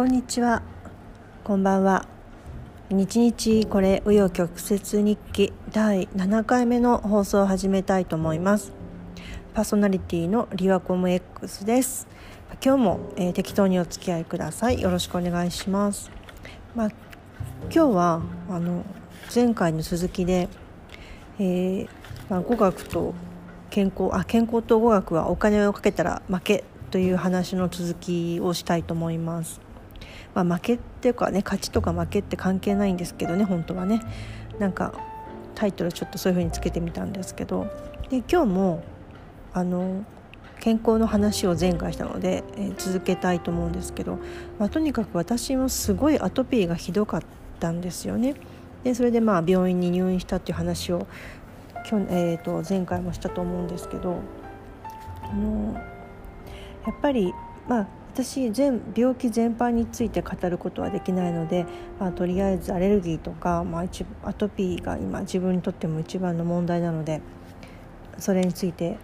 こんにちは。こんばんは。日日これ紆余曲折日記第7回目の放送を始めたいと思います。パーソナリティのリワコム X です。今日も、えー、適当にお付き合いください。よろしくお願いします。まあ、今日はあの前回の続きで、えーまあ、語学と健康あ健康と語学はお金をかけたら負けという話の続きをしたいと思います。まあ、負けっていうかね勝ちとか負けって関係ないんですけどね本当はねなんかタイトルちょっとそういう風につけてみたんですけどで今日もあの健康の話を前回したので、えー、続けたいと思うんですけど、まあ、とにかく私もすごいアトピーがひどかったんですよね。でそれでまあ病院に入院したっていう話を去、えー、と前回もしたと思うんですけどあのやっぱりまあ私全病気全般について語ることはできないので、まあ、とりあえずアレルギーとか、まあ、アトピーが今自分にとっても一番の問題なのでそれについて、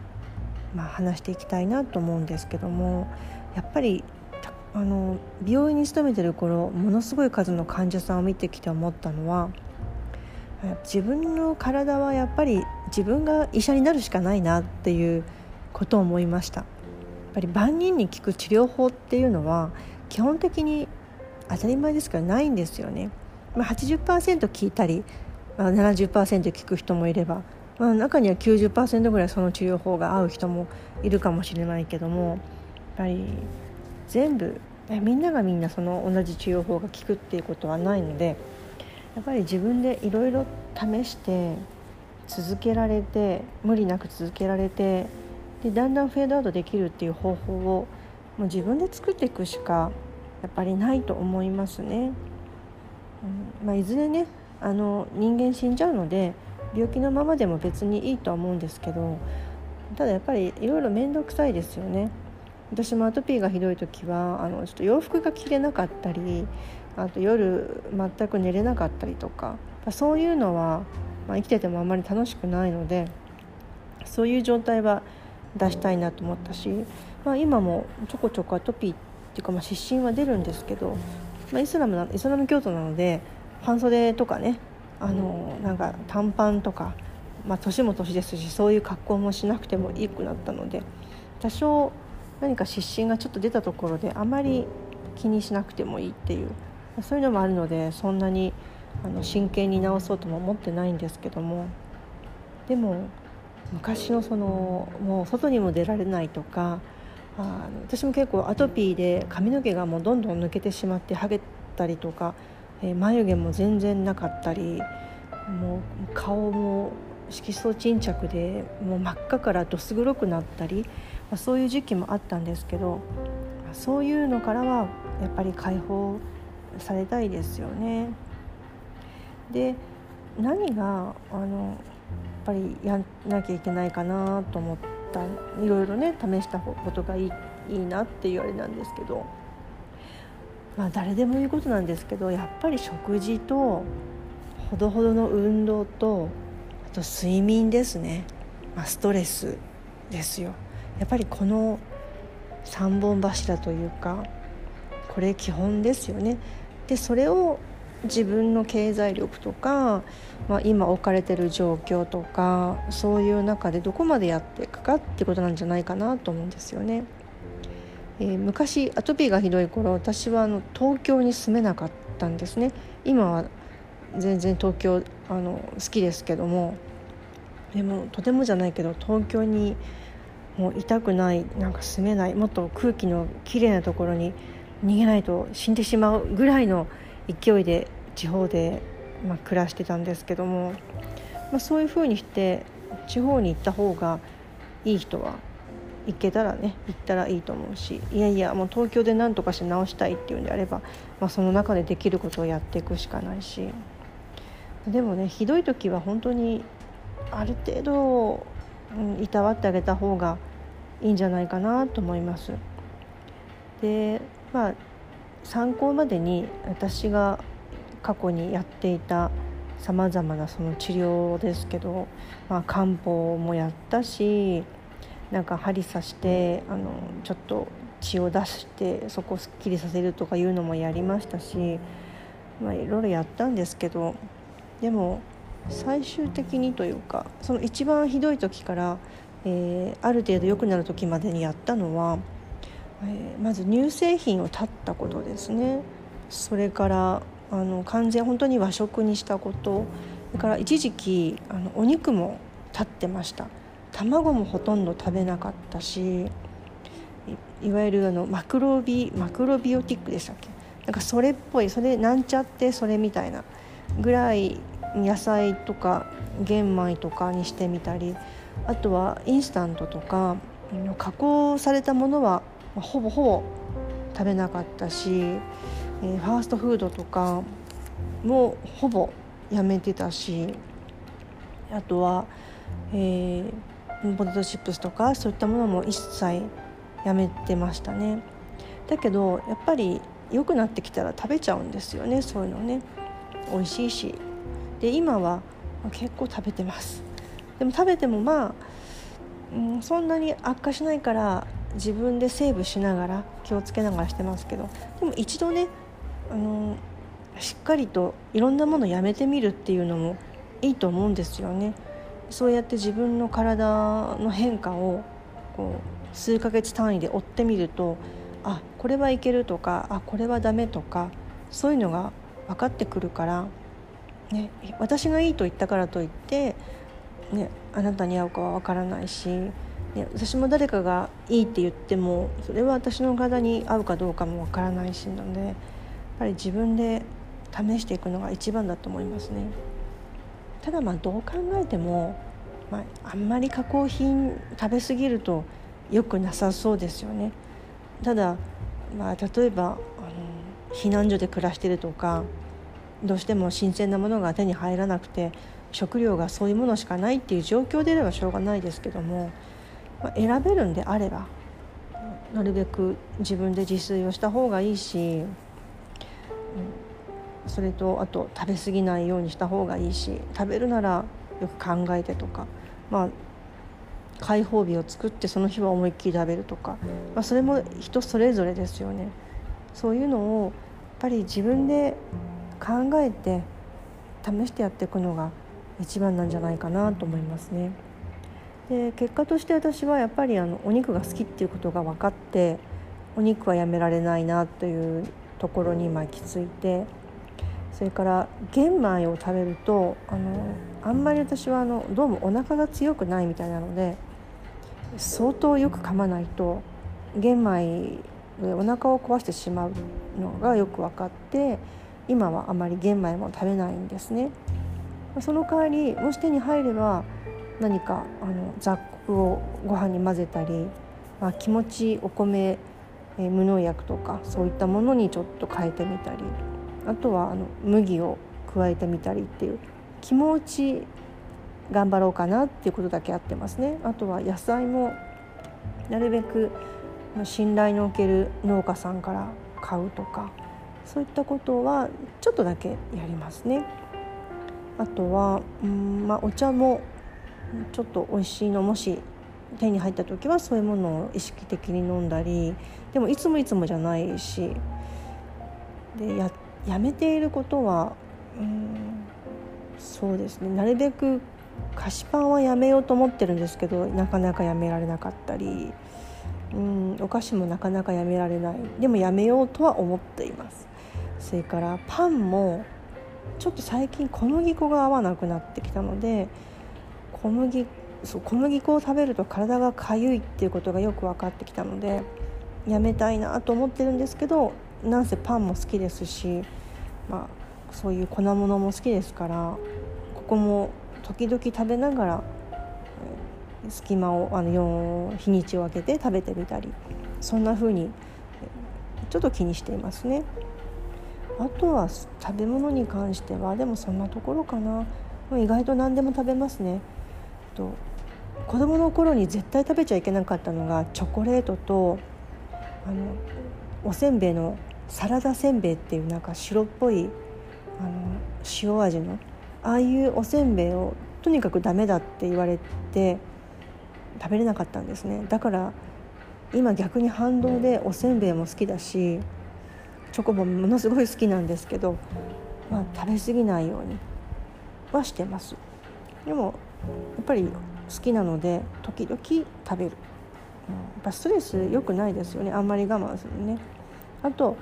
まあ、話していきたいなと思うんですけどもやっぱりあの病院に勤めてる頃ものすごい数の患者さんを見てきて思ったのは自分の体はやっぱり自分が医者になるしかないなっていうことを思いました。ぱり万人に効く治療法っていうのは基本的に当たり前ですからないんですよね。まあ、80%効いたり、まあ、70%効く人もいれば、まあ、中には90%ぐらいその治療法が合う人もいるかもしれないけどもやっぱり全部みんながみんなその同じ治療法が効くっていうことはないのでやっぱり自分でいろいろ試して続けられて無理なく続けられてでだんだんフェードアウトできるっていう方法をもう自分で作っていくしかやっぱりないと思いますね。うんまあ、いずれねあの人間死んじゃうので病気のままでも別にいいとは思うんですけどただやっぱりいろいろ面倒くさいですよね。私もアトピーがひどい時はあのちょっと洋服が着れなかったりあと夜全く寝れなかったりとかそういうのは、まあ、生きててもあんまり楽しくないのでそういう状態は出したいなと思ったし、まあ、今もちょこちょこアトピーっていうかまあ湿疹は出るんですけど、まあ、イスラムなイスラム教徒なので半袖とかねあのなんか短パンとか、まあ、年も年ですしそういう格好もしなくてもいいくなったので多少何か湿疹がちょっと出たところであまり気にしなくてもいいっていうそういうのもあるのでそんなにあの真剣に治そうとも思ってないんですけどもでも昔のそのもう外にも出られないとかあの私も結構アトピーで髪の毛がもうどんどん抜けてしまって剥げたりとか、えー、眉毛も全然なかったりもう顔も色素沈着でもう真っ赤からどす黒くなったり、まあ、そういう時期もあったんですけどそういうのからはやっぱり解放されたいですよね。で何があのぱりやんなきゃいけないかなと思った。いろいろね試したことがいいいいなっていうあれなんですけど、まあ、誰でも言うことなんですけどやっぱり食事とほどほどの運動とあと睡眠ですね、まあ、ストレスですよ。やっぱりこの3本柱というかこれ基本ですよね。でそれを自分の経済力とか、まあ、今置かれてる状況とかそういう中でどこまでやっていくかってことなんじゃないかなと思うんですよね。えー、昔アトピーがひどい頃私はあの東京に住めなかったんですね今は全然東京あの好きですけどもでもとてもじゃないけど東京にもういたくないなんか住めないもっと空気のきれいなところに逃げないと死んでしまうぐらいの勢いで地方で、まあ、暮らしてたんですけども、まあ、そういうふうにして地方に行った方がいい人は行けたらね行ったらいいと思うしいやいやもう東京で何とかして直したいっていうんであれば、まあ、その中でできることをやっていくしかないしでもねひどい時は本当にある程度、うん、いたわってあげた方がいいんじゃないかなと思います。でまあ参考までに私が過去にやっていたさまざまなその治療ですけど、まあ、漢方もやったしなんか針刺してあのちょっと血を出してそこをすっきりさせるとかいうのもやりましたし、まあ、いろいろやったんですけどでも最終的にというかその一番ひどい時から、えー、ある程度良くなる時までにやったのは、えー、まず乳製品を断ったことですね。それからあの完全本当に和食にしたこと。それから一時期あのお肉も立ってました。卵もほとんど食べなかったしいわゆるあのマクロビマクロビオティックでしたっけ？なんかそれっぽいそれなんちゃってそれみたいなぐらい野菜とか玄米とかにしてみたりあとはインスタントとか加工されたものはほぼほぼ食べなかったし、えー、ファーストフードとかもほぼやめてたしあとは、えー、ポテトチップスとかそういったものも一切やめてましたね。だけどやっぱり良くなってきたら食べちゃうんですよねそういうのね。美味しいし。で今は結構食べてます。でも食べてもまあ、うん、そんなに悪化しないから自分でセーブしながら気をつけながらしてますけど。でも一度ねあのしっかりといろんなものやめてみるっていうのもいいと思うんですよね。そうやって自分の体の変化をこう数ヶ月単位で追ってみるとあこれはいけるとかあこれはダメとかそういうのが分かってくるから、ね、私がいいと言ったからといって、ね、あなたに合うかは分からないし、ね、私も誰かがいいって言ってもそれは私の体に合うかどうかも分からないしなのでぱり自分で試していくのが一番だと思いますね。ただまあどう考えても、まあ、あんまり加工品食べ過ぎると良くなさそうですよね。ただ、まあ、例えばあの避難所で暮らしてるとかどうしても新鮮なものが手に入らなくて食料がそういうものしかないっていう状況であればしょうがないですけども、まあ、選べるんであればなるべく自分で自炊をした方がいいし、それとあと食べ過ぎないようにした方がいいし食べるならよく考えてとか、まあ、開放日を作ってその日は思いっきり食べるとか、まあ、それも人それぞれですよね。そういうのをやっぱり自分で考えて試してやっていくのが一番なんじゃないかなと思いますね。で結果として私はやっぱりあのお肉が好きっていうことが分かってお肉はやめられないなというところに今行き着いてそれから玄米を食べるとあのあんまり私はあのどうもお腹が強くないみたいなので相当よく噛まないと玄米でお腹を壊してしまうのがよく分かって今はあまり玄米も食べないんですね。その代わりもし手に入れば何かあの雑穀をご飯に混ぜたり、まあ、気持ちお米、え、無農薬とかそういったものにちょっと変えてみたりあとはあの麦を加えてみたりっていう気持ち頑張ろうかなっていうことだけあってますね。あとは野菜もなるべく信頼のおける農家さんから買うとかそういったことはちょっとだけやりますね。あとはうん、まあ、お茶もちょっと美味しいのもし手に入った時はそういうものを意識的に飲んだりでもいつもいつもじゃないしでややめていることはうんそうですね。なるべく菓子パンはやめようと思ってるんですけどなかなかやめられなかったりうんお菓子もなかなかやめられない。でもやめようとは思っています。それからパンもちょっと最近小麦粉が合わなくなってきたので小麦そう小麦粉を食べると体がかゆいっていうことがよく分かってきたのでやめたいなと思ってるんですけどなんせパンも好きですし、まあ、そういう粉物も好きですからここも時々食べながら隙間をあの日にちを空けて食べてみたりそんな風にちょっと気にしていますね。あとは食べ物に関してはでもそんなところかな意外と何でも食べますね。と子供の頃に絶対食べちゃいけなかったのがチョコレートとあのおせんべいのサラダせんべいっていうなんか白っぽいあの塩味のああいうおせんべいをとにかくダメだって言われて食べれなかったんですね。だから今逆に反動でおせんべいも好きだしチョコボものすごい好きなんですけど、まあ、食べ過ぎないようにはしてます。でもやっぱり好きなので時々食べる、うん、やっぱストレス良くないですよね。あんまり我慢するね。あと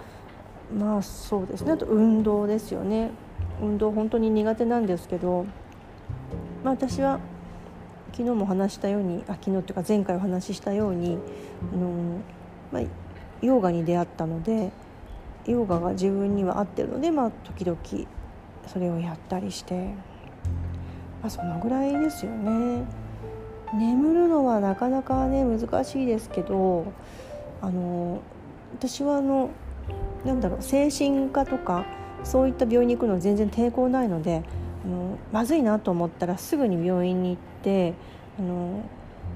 まあそうですね。あと運動ですよね。運動本当に苦手なんですけど、まあ、私は昨日も話したようにあ昨日っていうか前回お話ししたようにあの、まあ、ヨガに出会ったのでヨガが自分には合ってるので、まあ、時々それをやったりして、まあ、そのぐらいですよね。眠るのはなかなかね難しいですけどあの私はあのなんだろう精神科とかそういった病院に行くの全然抵抗ないのであのまずいなと思ったらすぐに病院に行ってあの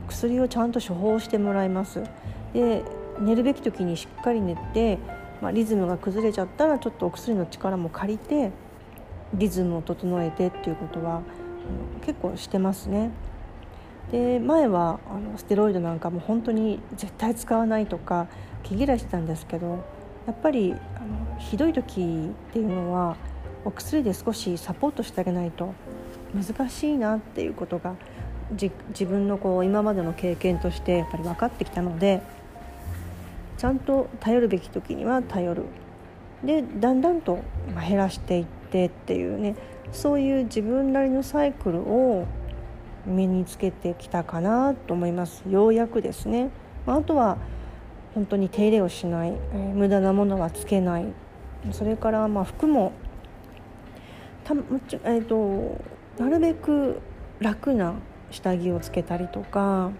薬をちゃんと処方してもらいますで寝るべき時にしっかり寝て、まあ、リズムが崩れちゃったらちょっとお薬の力も借りてリズムを整えてっていうことは、結構してますね。で前はあのステロイドなんかも本当に絶対使わないとか毛嫌いしてたんですけどやっぱりあのひどい時っていうのはお薬で少しサポートしてあげないと難しいなっていうことが自分のこう今までの経験としてやっぱり分かってきたのでちゃんと頼るべき時には頼るでだんだんと減らしていってっていうねそういう自分なりのサイクルを身につけてきたかなと思います。ようやくですね。あとは本当に手入れをしない、え、無駄なものはつけない。それからまあ服もた、えーと、なるべく楽な下着をつけたりとか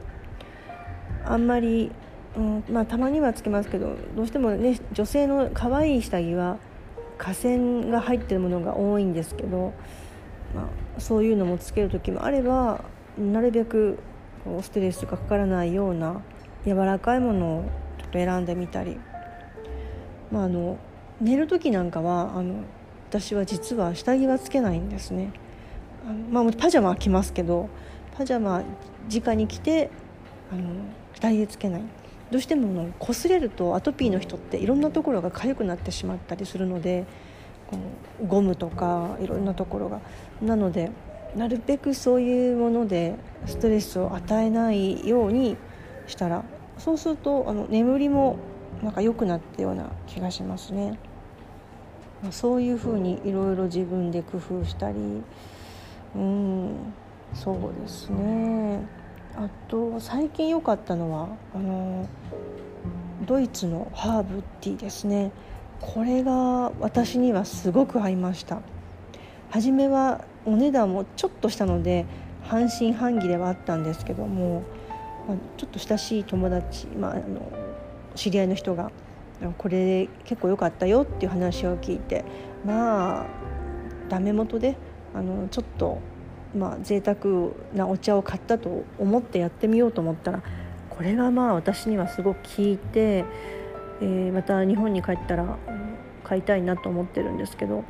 あんまり、うんまあ、たまにはつけますけどどうしてもね女性の可愛い下着は河川が入ってるものが多いんですけど、まあ、そういうのもつける時もあればなるべくストレスがかからないような柔らかいものをちょっと選んでみたり、まあ、あの寝る時なんかはあの私は実は下着はつけないんですね。あの、まあ、パジャマは着ますけどパジャマ直に着てあの下着でつけない。どうしてもの擦れるとアトピーの人っていろんなところが痒くなってしまったりするのでゴムとかいろんなところがなのでなるべくそういうものでストレスを与えないようにしたらそうするとあの眠りもなんか良くなったような気がしますね。まあ、そういうふうにいろいろ自分で工夫したりうんそうですねあと最近良かったのはあのドイツのハーブティーですね。これが私にはすごく合いました。初めはお値段もちょっとしたので半信半疑ではあったんですけどもま、ちょっと親しい友達、まあ、あの知り合いの人がこれ結構良かったよっていう話を聞いてまあダメ元であのちょっとまあ贅沢なお茶を買ったと思ってやってみようと思ったらこれがまあ私にはすごく効いて、えー、また日本に帰ったら買いたいなと思ってるんですけど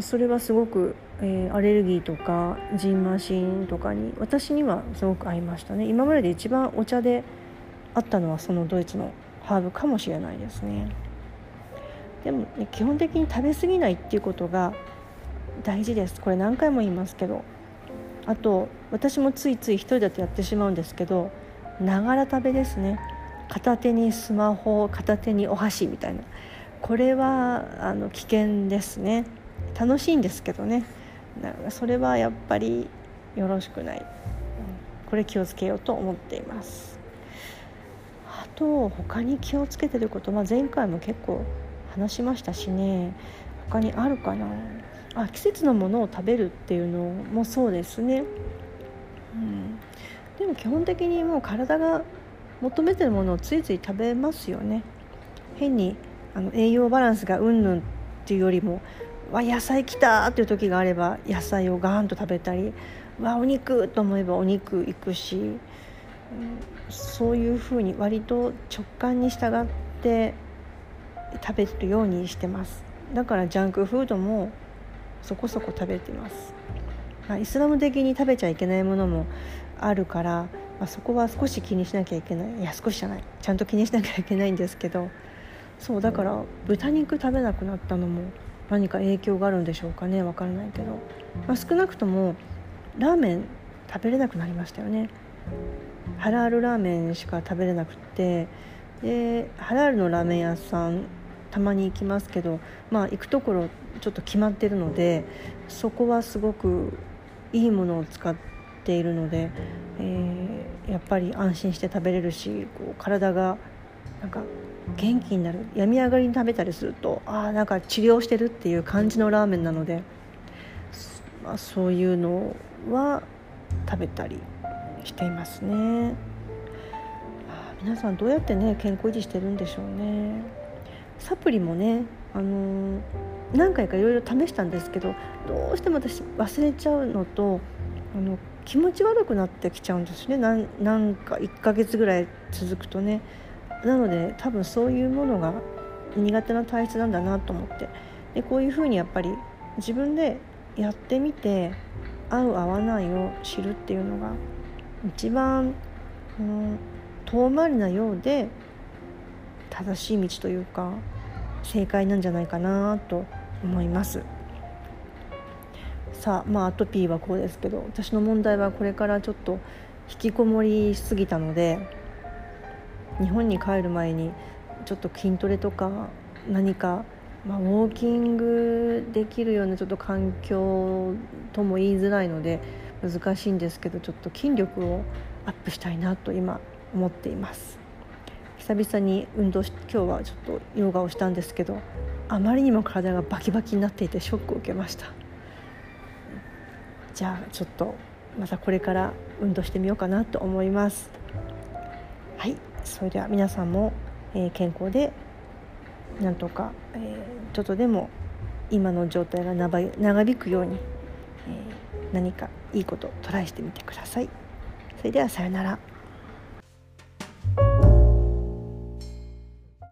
それはすごくえー、アレルギーとかジンマシンとかに私にはすごく合いましたね。今までで一番お茶であったのはそのドイツのハーブかもしれないですね。でも、ね、基本的に食べ過ぎないっていうことが大事です。これ何回も言いますけどあと私もついつい一人だとやってしまうんですけどながら食べですね。片手にスマホ片手にお箸みたいな。これはあの危険ですね。楽しいんですけどね。それはやっぱりよろしくない、これ気をつけようと思っています。あと他に気をつけてること、まあ、前回も結構話しましたしね。他にあるかな？あ季節のものを食べるっていうのもそうですね、うん、でも基本的にもう体が求めてるものをついつい食べますよね。変にあの栄養バランスがうんぬんっていうよりもわ野菜きたっていう時があれば野菜をガーンと食べたりわお肉と思えばお肉行くし、うん、そういうふうに割と直感に従って食べるようにしてます。だからジャンクフードもそこそこ食べてます。まイスラム的に食べちゃいけないものもあるから、まあ、そこは少し気にしなきゃいけない。いや少しじゃない。ちゃんと気にしなきゃいけないんですけどそうだから豚肉食べなくなったのも何か影響があるんでしょうかね。わからないけど、まあ、少なくともラーメン食べれなくなりましたよね。ハラールラーメンしか食べれなくってでハラールのラーメン屋さんたまに行きますけどまあ行くところちょっと決まってるのでそこはすごくいいものを使っているので、えー、やっぱり安心して食べれるしこう体がなんか元気になる病み上がりに食べたりするとああんか治療してるっていう感じのラーメンなので、まあ、そういうのは食べたりしていますね。皆さんどうやってね健康維持してるんでしょうねサプリもねあのー、何回かいろいろ試したんですけどどうしても私忘れちゃうのとあの気持ち悪くなってきちゃうんですね。なんなんか1ヶ月ぐらい続くとね。なので多分そういうものが苦手な体質なんだなと思って。でこういうふうにやっぱり自分でやってみて合う合わないを知るっていうのが一番、うん、遠回りなようで正しい道というか正解なんじゃないかなと思います。さあまあアトピーはこうですけど私の問題はこれからちょっと引きこもりしすぎたので日本に帰る前にちょっと筋トレとか何か、まあ、ウォーキングできるようなちょっと環境とも言いづらいので難しいんですけどちょっと筋力をアップしたいなと今思っています。久々に運動し今日はちょっとヨガをしたんですけどあまりにも体がバキバキになっていてショックを受けました。じゃあちょっとまたこれから運動してみようかなと思います。はいそれでは皆さんも、えー、健康でなんとか、えー、ちょっとでも今の状態が長引くように、えー、何かいいことトライしてみてください。それではさようなら。